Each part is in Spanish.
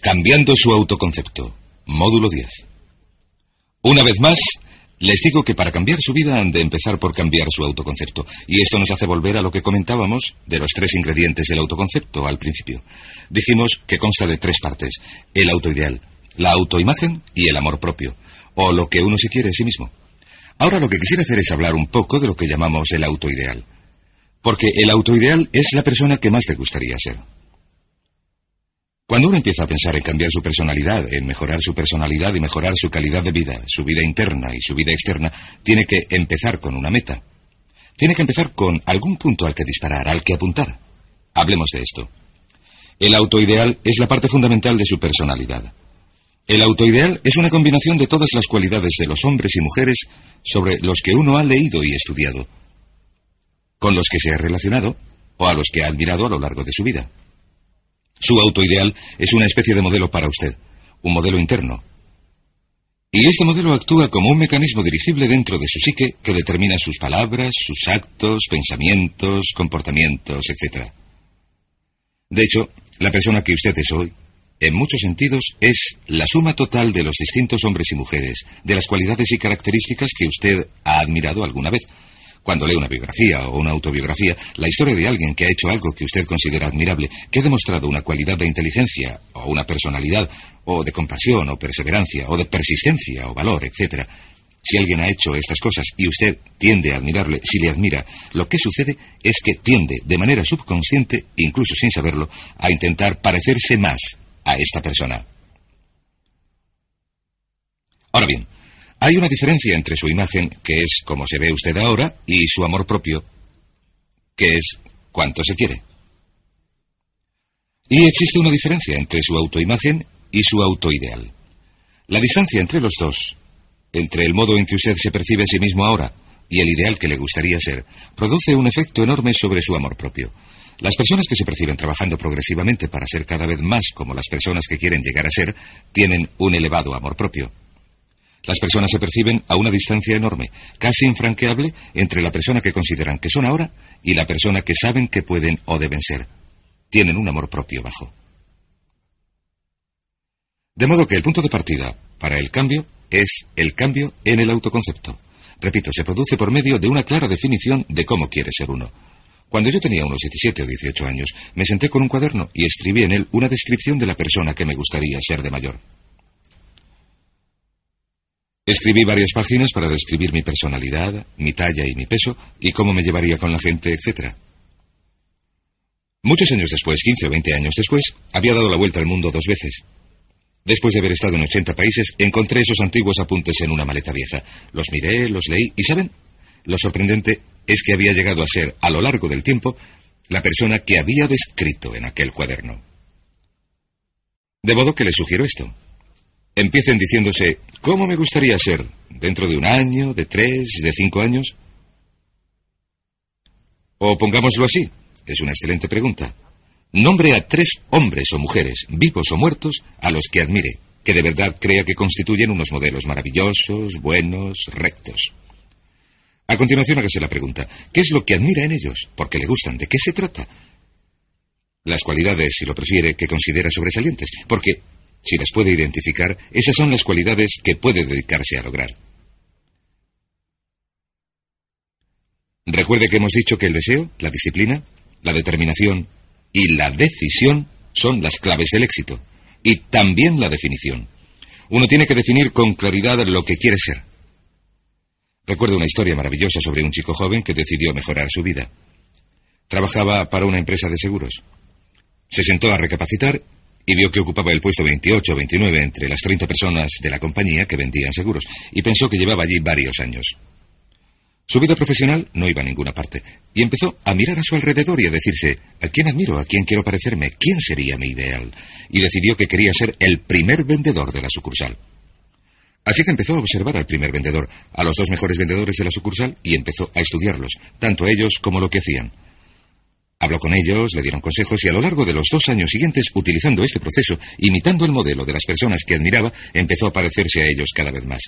Cambiando su autoconcepto. Módulo 10. Una vez más, les digo que para cambiar su vida han de empezar por cambiar su autoconcepto. Y esto nos hace volver a lo que comentábamos de los tres ingredientes del autoconcepto al principio. Dijimos que consta de tres partes. El autoideal, la autoimagen y el amor propio. O lo que uno se quiere a sí mismo. Ahora lo que quisiera hacer es hablar un poco de lo que llamamos el autoideal. Porque el autoideal es la persona que más le gustaría ser. Cuando uno empieza a pensar en cambiar su personalidad, en mejorar su personalidad y mejorar su calidad de vida, su vida interna y su vida externa, tiene que empezar con una meta. Tiene que empezar con algún punto al que disparar, al que apuntar. Hablemos de esto. El autoideal es la parte fundamental de su personalidad. El autoideal es una combinación de todas las cualidades de los hombres y mujeres sobre los que uno ha leído y estudiado, con los que se ha relacionado o a los que ha admirado a lo largo de su vida. Su autoideal es una especie de modelo para usted, un modelo interno. Y este modelo actúa como un mecanismo dirigible dentro de su psique que determina sus palabras, sus actos, pensamientos, comportamientos, etc. De hecho, la persona que usted es hoy, en muchos sentidos, es la suma total de los distintos hombres y mujeres, de las cualidades y características que usted ha admirado alguna vez, cuando lee una biografía o una autobiografía, la historia de alguien que ha hecho algo que usted considera admirable, que ha demostrado una cualidad de inteligencia o una personalidad, o de compasión o perseverancia, o de persistencia o valor, etc. Si alguien ha hecho estas cosas y usted tiende a admirarle, si le admira, lo que sucede es que tiende, de manera subconsciente, incluso sin saberlo, a intentar parecerse más a esta persona. Ahora bien, hay una diferencia entre su imagen, que es como se ve usted ahora, y su amor propio, que es cuánto se quiere. Y existe una diferencia entre su autoimagen y su autoideal. La distancia entre los dos, entre el modo en que usted se percibe a sí mismo ahora y el ideal que le gustaría ser, produce un efecto enorme sobre su amor propio. Las personas que se perciben trabajando progresivamente para ser cada vez más como las personas que quieren llegar a ser, tienen un elevado amor propio. Las personas se perciben a una distancia enorme, casi infranqueable, entre la persona que consideran que son ahora y la persona que saben que pueden o deben ser. Tienen un amor propio bajo. De modo que el punto de partida para el cambio es el cambio en el autoconcepto. Repito, se produce por medio de una clara definición de cómo quiere ser uno. Cuando yo tenía unos 17 o 18 años, me senté con un cuaderno y escribí en él una descripción de la persona que me gustaría ser de mayor. Escribí varias páginas para describir mi personalidad, mi talla y mi peso, y cómo me llevaría con la gente, etc. Muchos años después, 15 o 20 años después, había dado la vuelta al mundo dos veces. Después de haber estado en 80 países, encontré esos antiguos apuntes en una maleta vieja. Los miré, los leí, y ¿saben? Lo sorprendente es que había llegado a ser, a lo largo del tiempo, la persona que había descrito en aquel cuaderno. De modo que le sugiero esto. Empiecen diciéndose, ¿cómo me gustaría ser? ¿Dentro de un año, de tres, de cinco años? O pongámoslo así, es una excelente pregunta. Nombre a tres hombres o mujeres, vivos o muertos, a los que admire, que de verdad crea que constituyen unos modelos maravillosos, buenos, rectos. A continuación hágase la pregunta, ¿qué es lo que admira en ellos? ¿Por qué le gustan? ¿De qué se trata? Las cualidades, si lo prefiere, que considera sobresalientes, porque si las puede identificar, esas son las cualidades que puede dedicarse a lograr. Recuerde que hemos dicho que el deseo, la disciplina, la determinación y la decisión son las claves del éxito, y también la definición. Uno tiene que definir con claridad lo que quiere ser. Recuerdo una historia maravillosa sobre un chico joven que decidió mejorar su vida. Trabajaba para una empresa de seguros. Se sentó a recapacitar y vio que ocupaba el puesto 28 o 29 entre las 30 personas de la compañía que vendían seguros, y pensó que llevaba allí varios años. Su vida profesional no iba a ninguna parte, y empezó a mirar a su alrededor y a decirse, ¿a quién admiro? ¿A quién quiero parecerme? ¿Quién sería mi ideal? Y decidió que quería ser el primer vendedor de la sucursal. Así que empezó a observar al primer vendedor, a los dos mejores vendedores de la sucursal, y empezó a estudiarlos, tanto a ellos como lo que hacían. Habló con ellos, le dieron consejos y a lo largo de los dos años siguientes, utilizando este proceso, imitando el modelo de las personas que admiraba, empezó a parecerse a ellos cada vez más.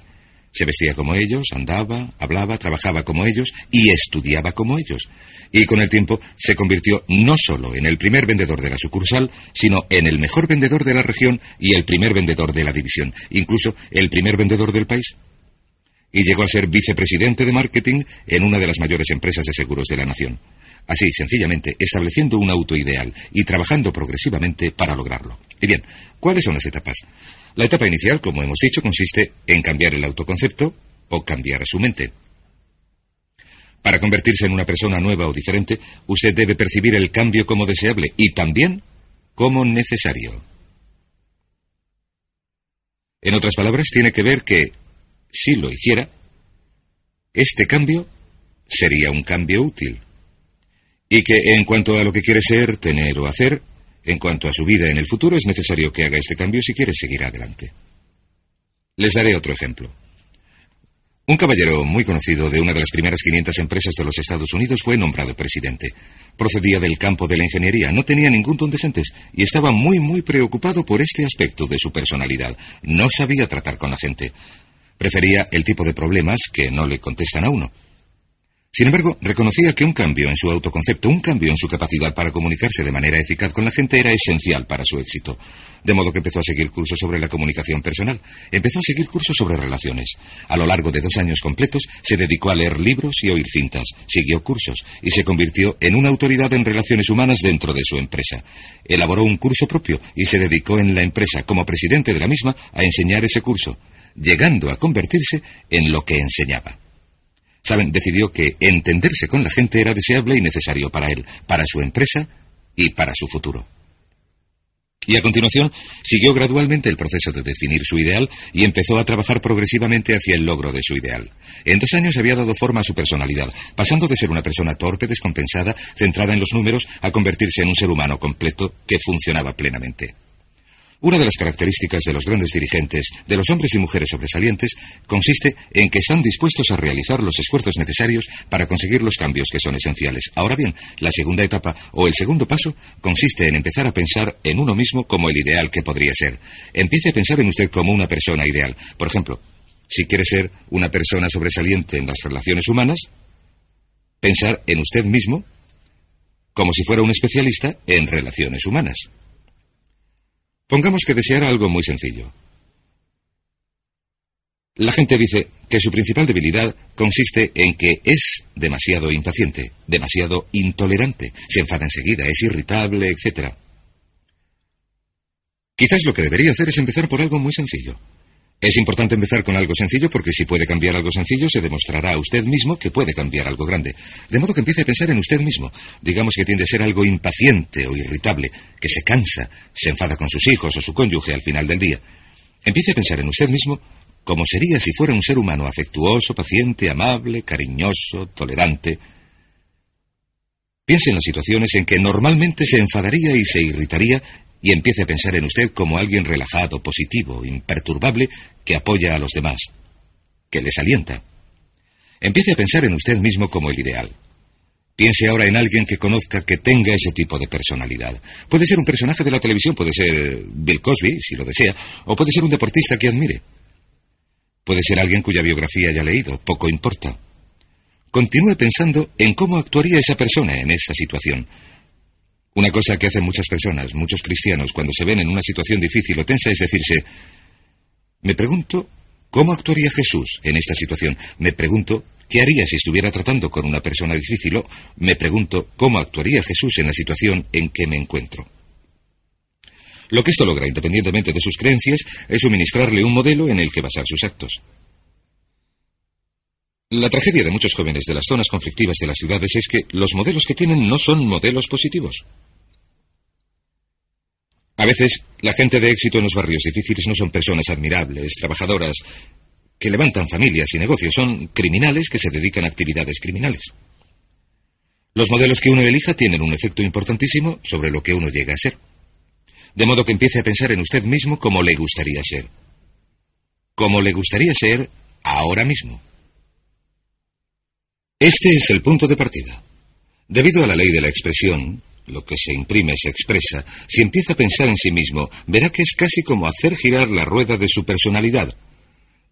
Se vestía como ellos, andaba, hablaba, trabajaba como ellos y estudiaba como ellos. Y con el tiempo se convirtió no solo en el primer vendedor de la sucursal, sino en el mejor vendedor de la región y el primer vendedor de la división, incluso el primer vendedor del país. Y llegó a ser vicepresidente de marketing en una de las mayores empresas de seguros de la nación. Así, sencillamente, estableciendo un auto ideal y trabajando progresivamente para lograrlo. Y bien, ¿cuáles son las etapas? La etapa inicial, como hemos dicho, consiste en cambiar el autoconcepto o cambiar su mente. Para convertirse en una persona nueva o diferente, usted debe percibir el cambio como deseable y también como necesario. En otras palabras, tiene que ver que, si lo hiciera, este cambio sería un cambio útil. Y que en cuanto a lo que quiere ser, tener o hacer, en cuanto a su vida en el futuro, es necesario que haga este cambio si quiere seguir adelante. Les daré otro ejemplo. Un caballero muy conocido de una de las primeras 500 empresas de los Estados Unidos fue nombrado presidente. Procedía del campo de la ingeniería, no tenía ningún don de gentes y estaba muy, muy preocupado por este aspecto de su personalidad. No sabía tratar con la gente. Prefería el tipo de problemas que no le contestan a uno. Sin embargo, reconocía que un cambio en su autoconcepto, un cambio en su capacidad para comunicarse de manera eficaz con la gente era esencial para su éxito. De modo que empezó a seguir cursos sobre la comunicación personal. Empezó a seguir cursos sobre relaciones. A lo largo de dos años completos se dedicó a leer libros y oír cintas. Siguió cursos y se convirtió en una autoridad en relaciones humanas dentro de su empresa. Elaboró un curso propio y se dedicó en la empresa como presidente de la misma a enseñar ese curso, llegando a convertirse en lo que enseñaba. Saben, decidió que entenderse con la gente era deseable y necesario para él, para su empresa y para su futuro. Y a continuación siguió gradualmente el proceso de definir su ideal y empezó a trabajar progresivamente hacia el logro de su ideal. En dos años había dado forma a su personalidad, pasando de ser una persona torpe, descompensada, centrada en los números, a convertirse en un ser humano completo que funcionaba plenamente. Una de las características de los grandes dirigentes, de los hombres y mujeres sobresalientes, consiste en que están dispuestos a realizar los esfuerzos necesarios para conseguir los cambios que son esenciales. Ahora bien, la segunda etapa o el segundo paso consiste en empezar a pensar en uno mismo como el ideal que podría ser. Empiece a pensar en usted como una persona ideal. Por ejemplo, si quiere ser una persona sobresaliente en las relaciones humanas, pensar en usted mismo como si fuera un especialista en relaciones humanas. Pongamos que deseara algo muy sencillo. La gente dice que su principal debilidad consiste en que es demasiado impaciente, demasiado intolerante, se enfada enseguida, es irritable, etc. Quizás lo que debería hacer es empezar por algo muy sencillo. Es importante empezar con algo sencillo porque si puede cambiar algo sencillo se demostrará a usted mismo que puede cambiar algo grande. De modo que empiece a pensar en usted mismo. Digamos que tiende a ser algo impaciente o irritable, que se cansa, se enfada con sus hijos o su cónyuge al final del día. Empiece a pensar en usted mismo como sería si fuera un ser humano afectuoso, paciente, amable, cariñoso, tolerante. Piense en las situaciones en que normalmente se enfadaría y se irritaría y empiece a pensar en usted como alguien relajado, positivo, imperturbable, que apoya a los demás, que les alienta. Empiece a pensar en usted mismo como el ideal. Piense ahora en alguien que conozca que tenga ese tipo de personalidad. Puede ser un personaje de la televisión, puede ser Bill Cosby, si lo desea, o puede ser un deportista que admire. Puede ser alguien cuya biografía haya leído, poco importa. Continúe pensando en cómo actuaría esa persona en esa situación. Una cosa que hacen muchas personas, muchos cristianos, cuando se ven en una situación difícil o tensa es decirse, me pregunto cómo actuaría Jesús en esta situación. Me pregunto qué haría si estuviera tratando con una persona difícil o me pregunto cómo actuaría Jesús en la situación en que me encuentro. Lo que esto logra, independientemente de sus creencias, es suministrarle un modelo en el que basar sus actos. La tragedia de muchos jóvenes de las zonas conflictivas de las ciudades es que los modelos que tienen no son modelos positivos. A veces, la gente de éxito en los barrios difíciles no son personas admirables, trabajadoras, que levantan familias y negocios, son criminales que se dedican a actividades criminales. Los modelos que uno elija tienen un efecto importantísimo sobre lo que uno llega a ser. De modo que empiece a pensar en usted mismo como le gustaría ser. Como le gustaría ser ahora mismo. Este es el punto de partida. Debido a la ley de la expresión, lo que se imprime se expresa, si empieza a pensar en sí mismo, verá que es casi como hacer girar la rueda de su personalidad.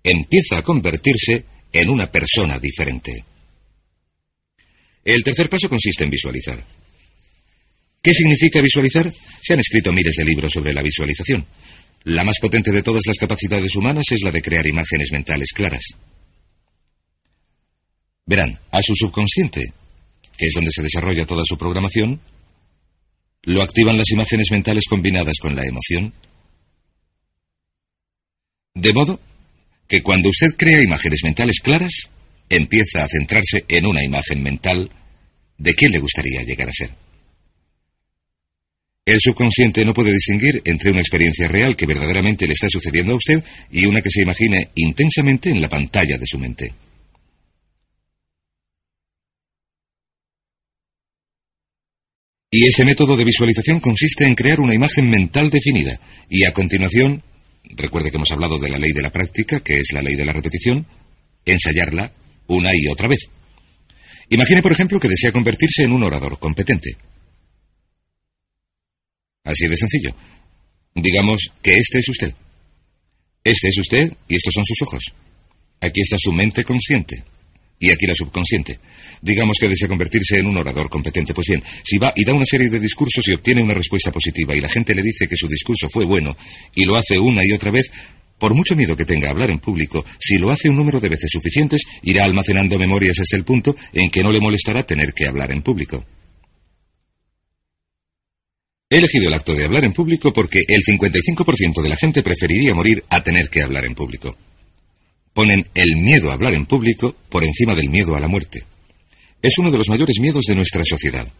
Empieza a convertirse en una persona diferente. El tercer paso consiste en visualizar. ¿Qué significa visualizar? Se han escrito miles de libros sobre la visualización. La más potente de todas las capacidades humanas es la de crear imágenes mentales claras. Verán, a su subconsciente, que es donde se desarrolla toda su programación, lo activan las imágenes mentales combinadas con la emoción. De modo que cuando usted crea imágenes mentales claras, empieza a centrarse en una imagen mental de qué le gustaría llegar a ser. El subconsciente no puede distinguir entre una experiencia real que verdaderamente le está sucediendo a usted y una que se imagine intensamente en la pantalla de su mente. Y ese método de visualización consiste en crear una imagen mental definida y a continuación, recuerde que hemos hablado de la ley de la práctica, que es la ley de la repetición, ensayarla una y otra vez. Imagine, por ejemplo, que desea convertirse en un orador competente. Así de sencillo. Digamos que este es usted. Este es usted y estos son sus ojos. Aquí está su mente consciente. Y aquí la subconsciente. Digamos que desea convertirse en un orador competente. Pues bien, si va y da una serie de discursos y obtiene una respuesta positiva y la gente le dice que su discurso fue bueno y lo hace una y otra vez, por mucho miedo que tenga a hablar en público, si lo hace un número de veces suficientes, irá almacenando memorias hasta el punto en que no le molestará tener que hablar en público. He elegido el acto de hablar en público porque el 55% de la gente preferiría morir a tener que hablar en público. Ponen el miedo a hablar en público por encima del miedo a la muerte. Es uno de los mayores miedos de nuestra sociedad.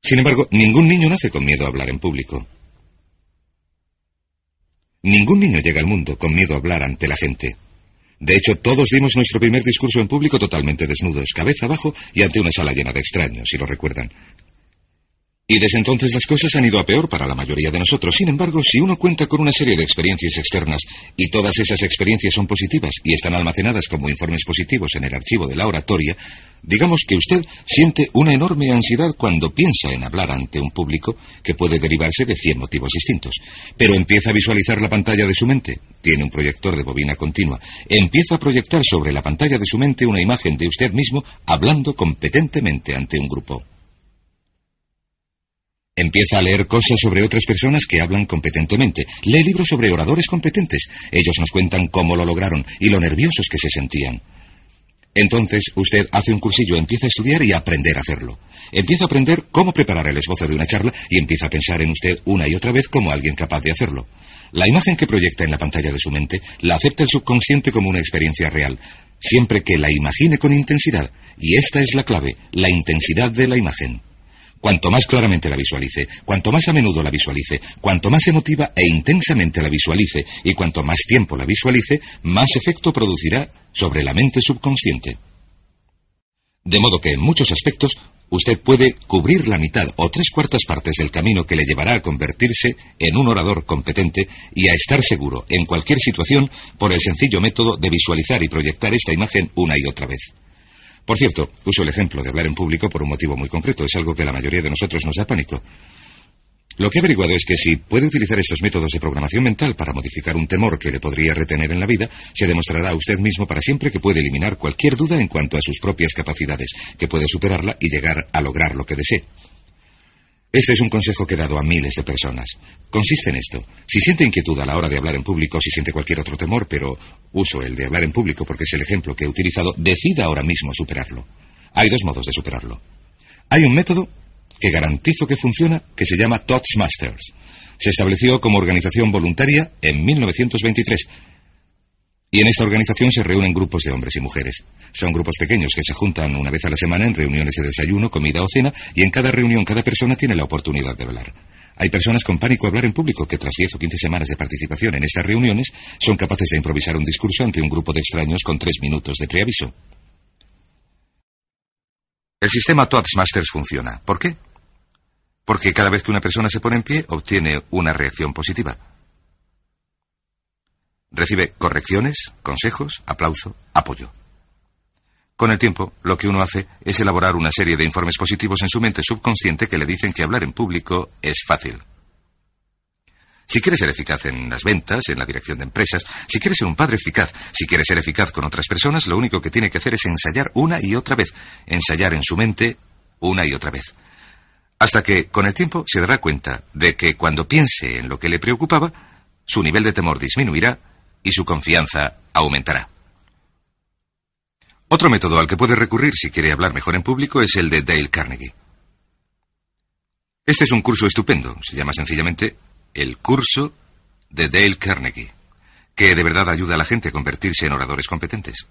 Sin embargo, ningún niño nace con miedo a hablar en público. Ningún niño llega al mundo con miedo a hablar ante la gente. De hecho, todos dimos nuestro primer discurso en público totalmente desnudos, cabeza abajo y ante una sala llena de extraños, si lo recuerdan. Y desde entonces las cosas han ido a peor para la mayoría de nosotros. Sin embargo, si uno cuenta con una serie de experiencias externas y todas esas experiencias son positivas y están almacenadas como informes positivos en el archivo de la oratoria, digamos que usted siente una enorme ansiedad cuando piensa en hablar ante un público que puede derivarse de cien motivos distintos. Pero empieza a visualizar la pantalla de su mente. Tiene un proyector de bobina continua. Empieza a proyectar sobre la pantalla de su mente una imagen de usted mismo hablando competentemente ante un grupo. Empieza a leer cosas sobre otras personas que hablan competentemente. Lee libros sobre oradores competentes. Ellos nos cuentan cómo lo lograron y lo nerviosos que se sentían. Entonces usted hace un cursillo, empieza a estudiar y aprender a hacerlo. Empieza a aprender cómo preparar el esbozo de una charla y empieza a pensar en usted una y otra vez como alguien capaz de hacerlo. La imagen que proyecta en la pantalla de su mente la acepta el subconsciente como una experiencia real, siempre que la imagine con intensidad. Y esta es la clave, la intensidad de la imagen. Cuanto más claramente la visualice, cuanto más a menudo la visualice, cuanto más emotiva e intensamente la visualice y cuanto más tiempo la visualice, más efecto producirá sobre la mente subconsciente. De modo que en muchos aspectos usted puede cubrir la mitad o tres cuartas partes del camino que le llevará a convertirse en un orador competente y a estar seguro en cualquier situación por el sencillo método de visualizar y proyectar esta imagen una y otra vez. Por cierto, uso el ejemplo de hablar en público por un motivo muy concreto. Es algo que la mayoría de nosotros nos da pánico. Lo que he averiguado es que si puede utilizar estos métodos de programación mental para modificar un temor que le podría retener en la vida, se demostrará a usted mismo para siempre que puede eliminar cualquier duda en cuanto a sus propias capacidades, que puede superarla y llegar a lograr lo que desee. Este es un consejo que he dado a miles de personas. Consiste en esto. Si siente inquietud a la hora de hablar en público, si siente cualquier otro temor, pero uso el de hablar en público porque es el ejemplo que he utilizado, decida ahora mismo superarlo. Hay dos modos de superarlo. Hay un método que garantizo que funciona que se llama Masters. Se estableció como organización voluntaria en 1923 y en esta organización se reúnen grupos de hombres y mujeres. Son grupos pequeños que se juntan una vez a la semana en reuniones de desayuno, comida o cena, y en cada reunión cada persona tiene la oportunidad de hablar. Hay personas con pánico a hablar en público que tras 10 o 15 semanas de participación en estas reuniones son capaces de improvisar un discurso ante un grupo de extraños con tres minutos de preaviso. El sistema Toastmasters funciona. ¿Por qué? Porque cada vez que una persona se pone en pie obtiene una reacción positiva. Recibe correcciones, consejos, aplauso, apoyo. Con el tiempo, lo que uno hace es elaborar una serie de informes positivos en su mente subconsciente que le dicen que hablar en público es fácil. Si quieres ser eficaz en las ventas, en la dirección de empresas, si quieres ser un padre eficaz, si quieres ser eficaz con otras personas, lo único que tiene que hacer es ensayar una y otra vez, ensayar en su mente una y otra vez. Hasta que, con el tiempo, se dará cuenta de que cuando piense en lo que le preocupaba, su nivel de temor disminuirá y su confianza aumentará. Otro método al que puede recurrir si quiere hablar mejor en público es el de Dale Carnegie. Este es un curso estupendo, se llama sencillamente el curso de Dale Carnegie, que de verdad ayuda a la gente a convertirse en oradores competentes.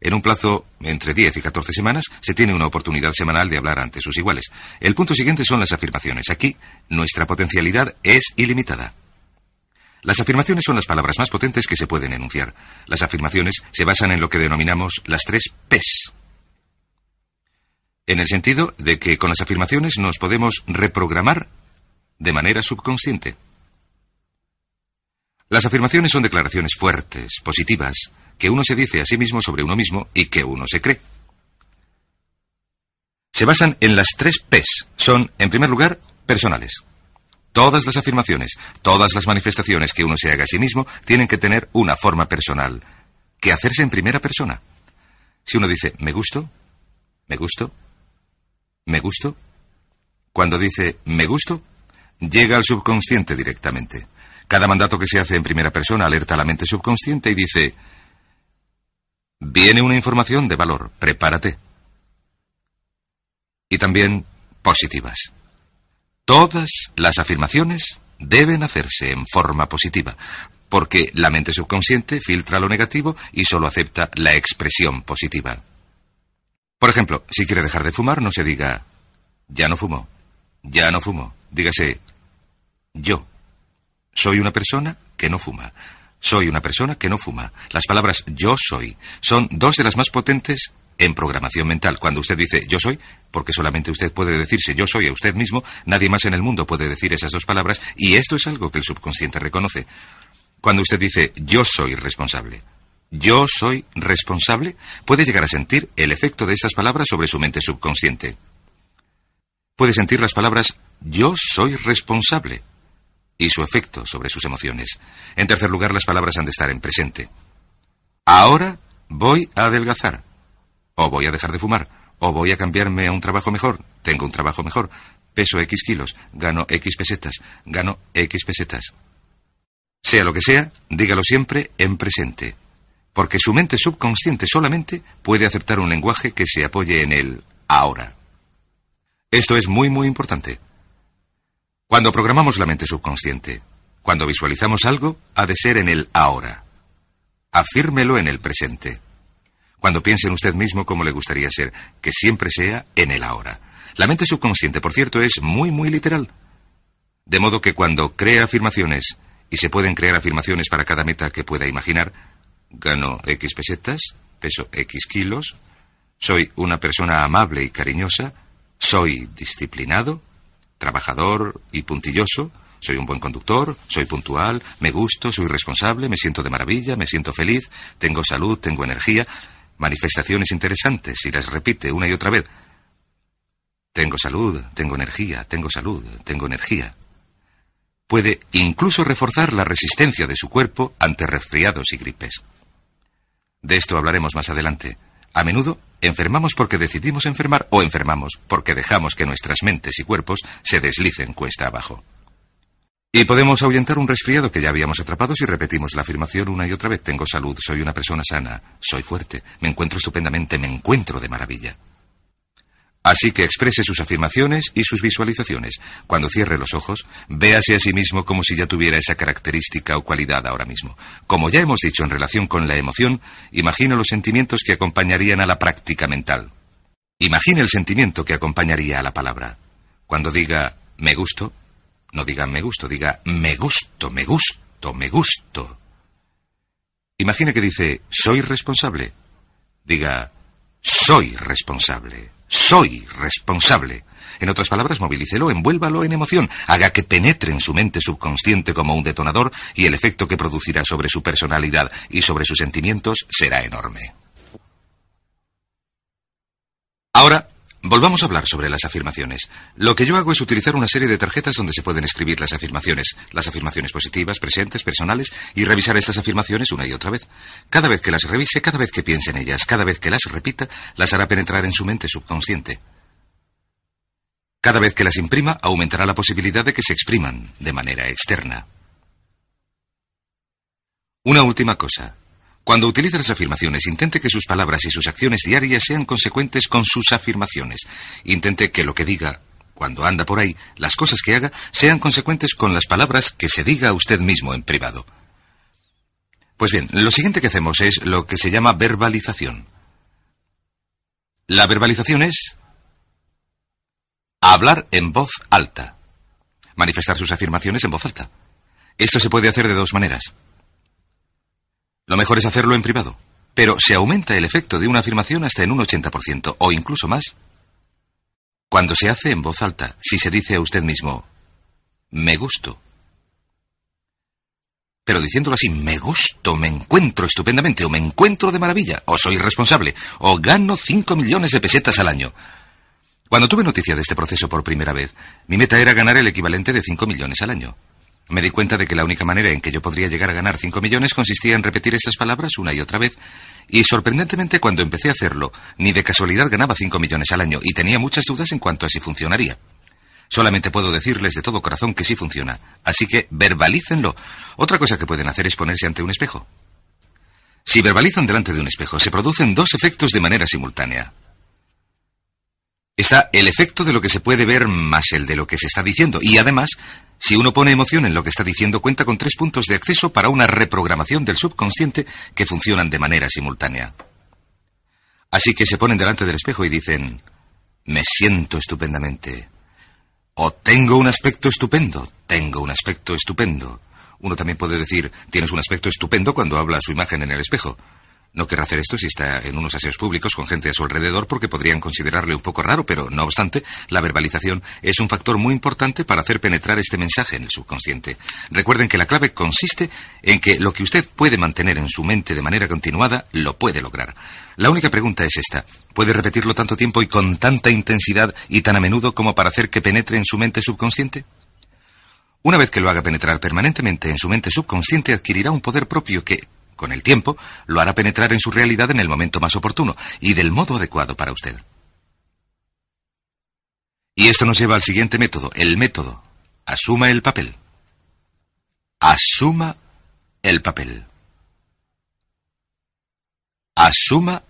En un plazo entre 10 y 14 semanas se tiene una oportunidad semanal de hablar ante sus iguales. El punto siguiente son las afirmaciones. Aquí nuestra potencialidad es ilimitada. Las afirmaciones son las palabras más potentes que se pueden enunciar. Las afirmaciones se basan en lo que denominamos las tres P's. En el sentido de que con las afirmaciones nos podemos reprogramar de manera subconsciente. Las afirmaciones son declaraciones fuertes, positivas, que uno se dice a sí mismo sobre uno mismo y que uno se cree. Se basan en las tres P's. Son, en primer lugar, personales. Todas las afirmaciones, todas las manifestaciones que uno se haga a sí mismo tienen que tener una forma personal, que hacerse en primera persona. Si uno dice, me gusto, me gusto, me gusto, cuando dice, me gusto, llega al subconsciente directamente. Cada mandato que se hace en primera persona alerta a la mente subconsciente y dice, viene una información de valor, prepárate. Y también positivas. Todas las afirmaciones deben hacerse en forma positiva, porque la mente subconsciente filtra lo negativo y solo acepta la expresión positiva. Por ejemplo, si quiere dejar de fumar, no se diga ya no fumo, ya no fumo. Dígase yo. Soy una persona que no fuma. Soy una persona que no fuma. Las palabras yo soy son dos de las más potentes en programación mental. Cuando usted dice yo soy, porque solamente usted puede decirse yo soy a usted mismo, nadie más en el mundo puede decir esas dos palabras, y esto es algo que el subconsciente reconoce. Cuando usted dice yo soy responsable, yo soy responsable, puede llegar a sentir el efecto de estas palabras sobre su mente subconsciente. Puede sentir las palabras yo soy responsable y su efecto sobre sus emociones. En tercer lugar, las palabras han de estar en presente. Ahora voy a adelgazar. O voy a dejar de fumar. O voy a cambiarme a un trabajo mejor. Tengo un trabajo mejor. Peso X kilos. Gano X pesetas. Gano X pesetas. Sea lo que sea, dígalo siempre en presente. Porque su mente subconsciente solamente puede aceptar un lenguaje que se apoye en el ahora. Esto es muy, muy importante. Cuando programamos la mente subconsciente, cuando visualizamos algo, ha de ser en el ahora. Afírmelo en el presente. Cuando piense en usted mismo cómo le gustaría ser, que siempre sea en el ahora. La mente subconsciente, por cierto, es muy, muy literal. De modo que cuando crea afirmaciones, y se pueden crear afirmaciones para cada meta que pueda imaginar, gano X pesetas, peso X kilos, soy una persona amable y cariñosa, soy disciplinado, trabajador y puntilloso, soy un buen conductor, soy puntual, me gusto, soy responsable, me siento de maravilla, me siento feliz, tengo salud, tengo energía manifestaciones interesantes y las repite una y otra vez. Tengo salud, tengo energía, tengo salud, tengo energía. Puede incluso reforzar la resistencia de su cuerpo ante resfriados y gripes. De esto hablaremos más adelante. A menudo enfermamos porque decidimos enfermar o enfermamos porque dejamos que nuestras mentes y cuerpos se deslicen cuesta abajo. Y podemos ahuyentar un resfriado que ya habíamos atrapado si repetimos la afirmación una y otra vez. Tengo salud, soy una persona sana, soy fuerte, me encuentro estupendamente, me encuentro de maravilla. Así que exprese sus afirmaciones y sus visualizaciones. Cuando cierre los ojos, véase a sí mismo como si ya tuviera esa característica o cualidad ahora mismo. Como ya hemos dicho en relación con la emoción, imagine los sentimientos que acompañarían a la práctica mental. Imagine el sentimiento que acompañaría a la palabra. Cuando diga me gusto, No diga me gusto, diga me gusto, me gusto, me gusto. Imagine que dice soy responsable. Diga soy responsable, soy responsable. En otras palabras, movilícelo, envuélvalo en emoción, haga que penetre en su mente subconsciente como un detonador y el efecto que producirá sobre su personalidad y sobre sus sentimientos será enorme. Ahora, volvamos a hablar sobre las afirmaciones. Lo que yo hago es utilizar una serie de tarjetas donde se pueden escribir las afirmaciones, las afirmaciones positivas, presentes, personales, y revisar estas afirmaciones una y otra vez. Cada vez que las revise, cada vez que piense en ellas, cada vez que las repita, las hará penetrar en su mente subconsciente. Cada vez que las imprima, aumentará la posibilidad de que se expriman de manera externa. Una última cosa. Cuando utilice las afirmaciones, intente que sus palabras y sus acciones diarias sean consecuentes con sus afirmaciones. Intente que lo que diga cuando anda por ahí, las cosas que haga, sean consecuentes con las palabras que se diga a usted mismo en privado. Pues bien, lo siguiente que hacemos es lo que se llama verbalización. La verbalización es hablar en voz alta, manifestar sus afirmaciones en voz alta. Esto se puede hacer de dos maneras. Lo mejor es hacerlo en privado, pero se aumenta el efecto de una afirmación hasta en un 80% o incluso más. Cuando se hace en voz alta, si se dice a usted mismo, me gusto. Pero diciéndolo así, me gusto, me encuentro estupendamente, o me encuentro de maravilla, o soy responsable, o gano 5 millones de pesetas al año. Cuando tuve noticia de este proceso por primera vez, mi meta era ganar el equivalente de 5 millones al año. Me di cuenta de que la única manera en que yo podría llegar a ganar 5 millones consistía en repetir estas palabras una y otra vez. Y sorprendentemente cuando empecé a hacerlo, ni de casualidad ganaba 5 millones al año y tenía muchas dudas en cuanto a si funcionaría. Solamente puedo decirles de todo corazón que sí funciona. Así que verbalícenlo. Otra cosa que pueden hacer es ponerse ante un espejo. Si verbalizan delante de un espejo, se producen dos efectos de manera simultánea. Está el efecto de lo que se puede ver más el de lo que se está diciendo. Y además, si uno pone emoción en lo que está diciendo, cuenta con tres puntos de acceso para una reprogramación del subconsciente que funcionan de manera simultánea. Así que se ponen delante del espejo y dicen, me siento estupendamente. O tengo un aspecto estupendo, tengo un aspecto estupendo. Uno también puede decir, tienes un aspecto estupendo cuando habla su imagen en el espejo. No querrá hacer esto si está en unos aseos públicos con gente a su alrededor porque podrían considerarle un poco raro, pero no obstante, la verbalización es un factor muy importante para hacer penetrar este mensaje en el subconsciente. Recuerden que la clave consiste en que lo que usted puede mantener en su mente de manera continuada, lo puede lograr. La única pregunta es esta. ¿Puede repetirlo tanto tiempo y con tanta intensidad y tan a menudo como para hacer que penetre en su mente subconsciente? Una vez que lo haga penetrar permanentemente en su mente subconsciente, adquirirá un poder propio que, con el tiempo, lo hará penetrar en su realidad en el momento más oportuno y del modo adecuado para usted. Y esto nos lleva al siguiente método, el método. Asuma el papel. Asuma el papel. Asuma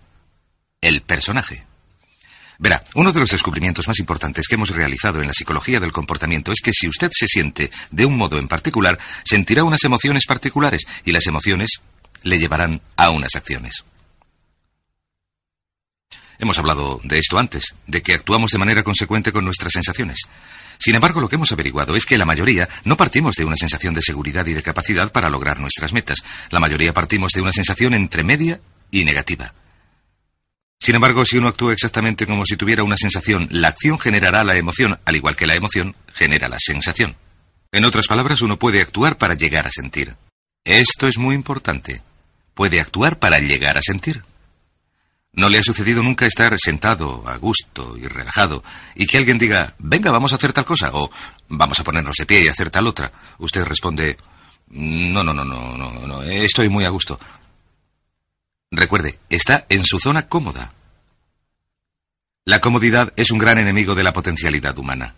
el personaje. Verá, uno de los descubrimientos más importantes que hemos realizado en la psicología del comportamiento es que si usted se siente de un modo en particular, sentirá unas emociones particulares y las emociones le llevarán a unas acciones. Hemos hablado de esto antes, de que actuamos de manera consecuente con nuestras sensaciones. Sin embargo, lo que hemos averiguado es que la mayoría no partimos de una sensación de seguridad y de capacidad para lograr nuestras metas. La mayoría partimos de una sensación entre media y negativa. Sin embargo, si uno actúa exactamente como si tuviera una sensación, la acción generará la emoción, al igual que la emoción genera la sensación. En otras palabras, uno puede actuar para llegar a sentir. Esto es muy importante puede actuar para llegar a sentir. ¿No le ha sucedido nunca estar sentado, a gusto y relajado, y que alguien diga, venga, vamos a hacer tal cosa, o vamos a ponernos de pie y hacer tal otra? Usted responde, no, no, no, no, no, no, estoy muy a gusto. Recuerde, está en su zona cómoda. La comodidad es un gran enemigo de la potencialidad humana.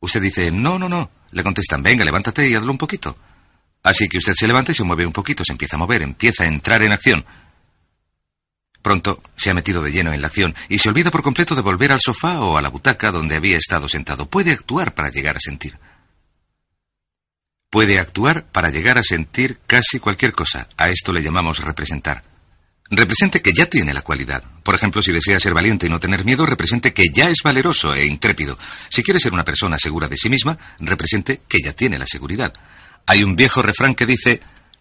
Usted dice, no, no, no. Le contestan, venga, levántate y hazlo un poquito. Así que usted se levanta y se mueve un poquito, se empieza a mover, empieza a entrar en acción. Pronto se ha metido de lleno en la acción y se olvida por completo de volver al sofá o a la butaca donde había estado sentado. Puede actuar para llegar a sentir. Puede actuar para llegar a sentir casi cualquier cosa. A esto le llamamos representar. Represente que ya tiene la cualidad. Por ejemplo, si desea ser valiente y no tener miedo, represente que ya es valeroso e intrépido. Si quiere ser una persona segura de sí misma, represente que ya tiene la seguridad. Hay un viejo refrán que dice,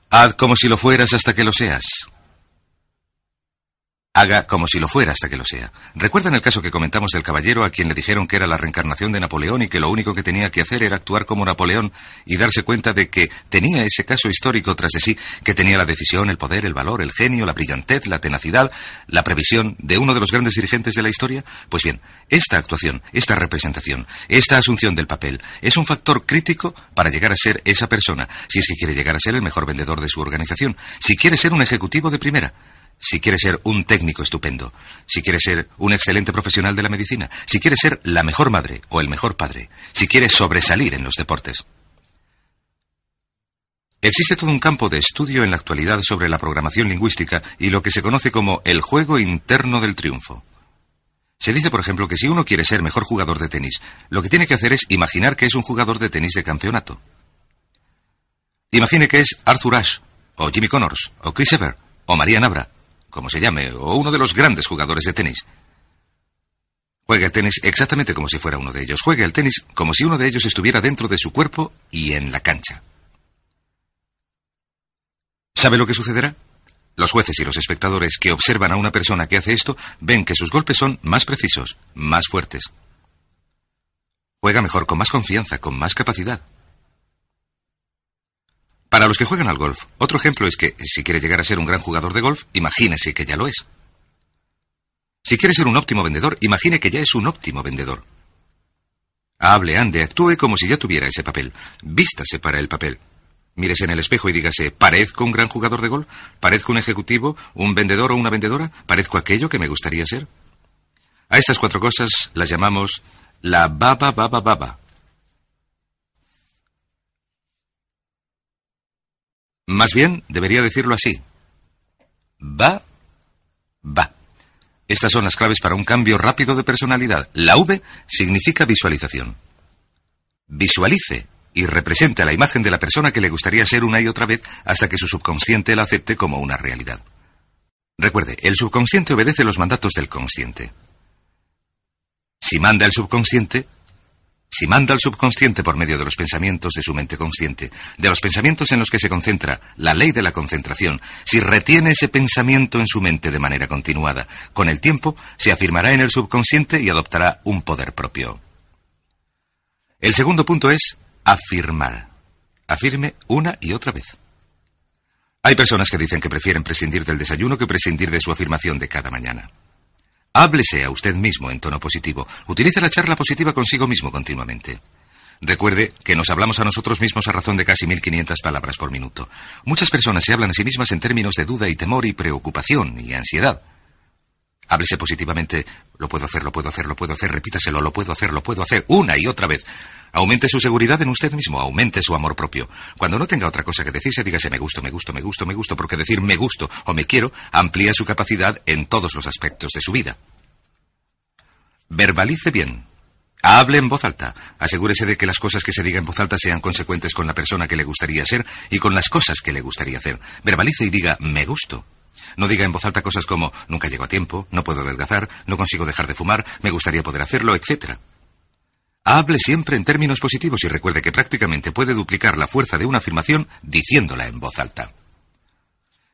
haz como si lo fueras hasta que lo seas. Haga como si lo fuera hasta que lo sea. ¿Recuerdan el caso que comentamos del caballero a quien le dijeron que era la reencarnación de Napoleón y que lo único que tenía que hacer era actuar como Napoleón y darse cuenta de que tenía ese caso histórico tras de sí, que tenía la decisión, el poder, el valor, el genio, la brillantez, la tenacidad, la previsión de uno de los grandes dirigentes de la historia? Pues bien, esta actuación, esta representación, esta asunción del papel es un factor crítico para llegar a ser esa persona, si es que quiere llegar a ser el mejor vendedor de su organización, si quiere ser un ejecutivo de primera si quiere ser un técnico estupendo, si quiere ser un excelente profesional de la medicina, si quiere ser la mejor madre o el mejor padre, si quiere sobresalir en los deportes. Existe todo un campo de estudio en la actualidad sobre la programación lingüística y lo que se conoce como el juego interno del triunfo. Se dice, por ejemplo, que si uno quiere ser mejor jugador de tenis, lo que tiene que hacer es imaginar que es un jugador de tenis de campeonato. Imagine que es Arthur Ashe, o Jimmy Connors, o Chris Ever, o María Nabra, como se llame, o uno de los grandes jugadores de tenis. Juega el tenis exactamente como si fuera uno de ellos. Juega el tenis como si uno de ellos estuviera dentro de su cuerpo y en la cancha. ¿Sabe lo que sucederá? Los jueces y los espectadores que observan a una persona que hace esto ven que sus golpes son más precisos, más fuertes. Juega mejor, con más confianza, con más capacidad. Para los que juegan al golf, otro ejemplo es que si quiere llegar a ser un gran jugador de golf, imagínese que ya lo es. Si quiere ser un óptimo vendedor, imagine que ya es un óptimo vendedor. Hable, ande, actúe como si ya tuviera ese papel. Vístase para el papel. Mírese en el espejo y dígase, ¿parezco un gran jugador de golf? ¿Parezco un ejecutivo, un vendedor o una vendedora? ¿Parezco aquello que me gustaría ser? A estas cuatro cosas las llamamos la baba baba baba. Más bien, debería decirlo así. Va, va. Estas son las claves para un cambio rápido de personalidad. La V significa visualización. Visualice y represente la imagen de la persona que le gustaría ser una y otra vez hasta que su subconsciente la acepte como una realidad. Recuerde, el subconsciente obedece los mandatos del consciente. Si manda el subconsciente, si manda al subconsciente por medio de los pensamientos de su mente consciente, de los pensamientos en los que se concentra, la ley de la concentración, si retiene ese pensamiento en su mente de manera continuada, con el tiempo se afirmará en el subconsciente y adoptará un poder propio. El segundo punto es afirmar. Afirme una y otra vez. Hay personas que dicen que prefieren prescindir del desayuno que prescindir de su afirmación de cada mañana. Háblese a usted mismo en tono positivo. Utilice la charla positiva consigo mismo continuamente. Recuerde que nos hablamos a nosotros mismos a razón de casi 1500 palabras por minuto. Muchas personas se hablan a sí mismas en términos de duda y temor y preocupación y ansiedad. Háblese positivamente. Lo puedo hacer, lo puedo hacer, lo puedo hacer. Repítaselo, lo puedo hacer, lo puedo hacer. Una y otra vez. Aumente su seguridad en usted mismo, aumente su amor propio. Cuando no tenga otra cosa que decirse, dígase me gusto, me gusto, me gusto, me gusto, porque decir me gusto o me quiero amplía su capacidad en todos los aspectos de su vida. Verbalice bien. Hable en voz alta. Asegúrese de que las cosas que se diga en voz alta sean consecuentes con la persona que le gustaría ser y con las cosas que le gustaría hacer. Verbalice y diga me gusto. No diga en voz alta cosas como nunca llego a tiempo, no puedo adelgazar, no consigo dejar de fumar, me gustaría poder hacerlo, etc. Hable siempre en términos positivos y recuerde que prácticamente puede duplicar la fuerza de una afirmación diciéndola en voz alta.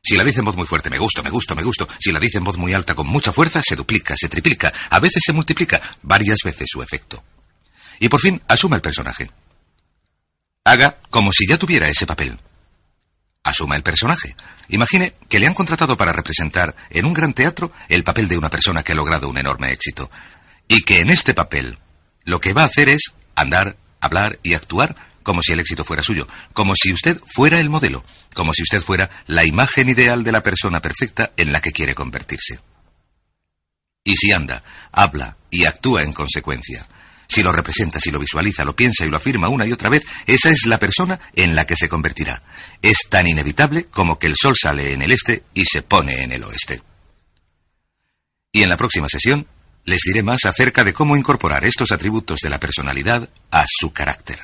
Si la dice en voz muy fuerte, me gusto, me gusto, me gusto. Si la dice en voz muy alta con mucha fuerza, se duplica, se triplica, a veces se multiplica, varias veces su efecto. Y por fin, asuma el personaje. Haga como si ya tuviera ese papel. Asuma el personaje. Imagine que le han contratado para representar en un gran teatro el papel de una persona que ha logrado un enorme éxito. Y que en este papel lo que va a hacer es andar, hablar y actuar como si el éxito fuera suyo, como si usted fuera el modelo, como si usted fuera la imagen ideal de la persona perfecta en la que quiere convertirse. Y si anda, habla y actúa en consecuencia, si lo representa, si lo visualiza, lo piensa y lo afirma una y otra vez, esa es la persona en la que se convertirá. Es tan inevitable como que el sol sale en el este y se pone en el oeste. Y en la próxima sesión les diré más acerca de cómo incorporar estos atributos de la personalidad a su carácter.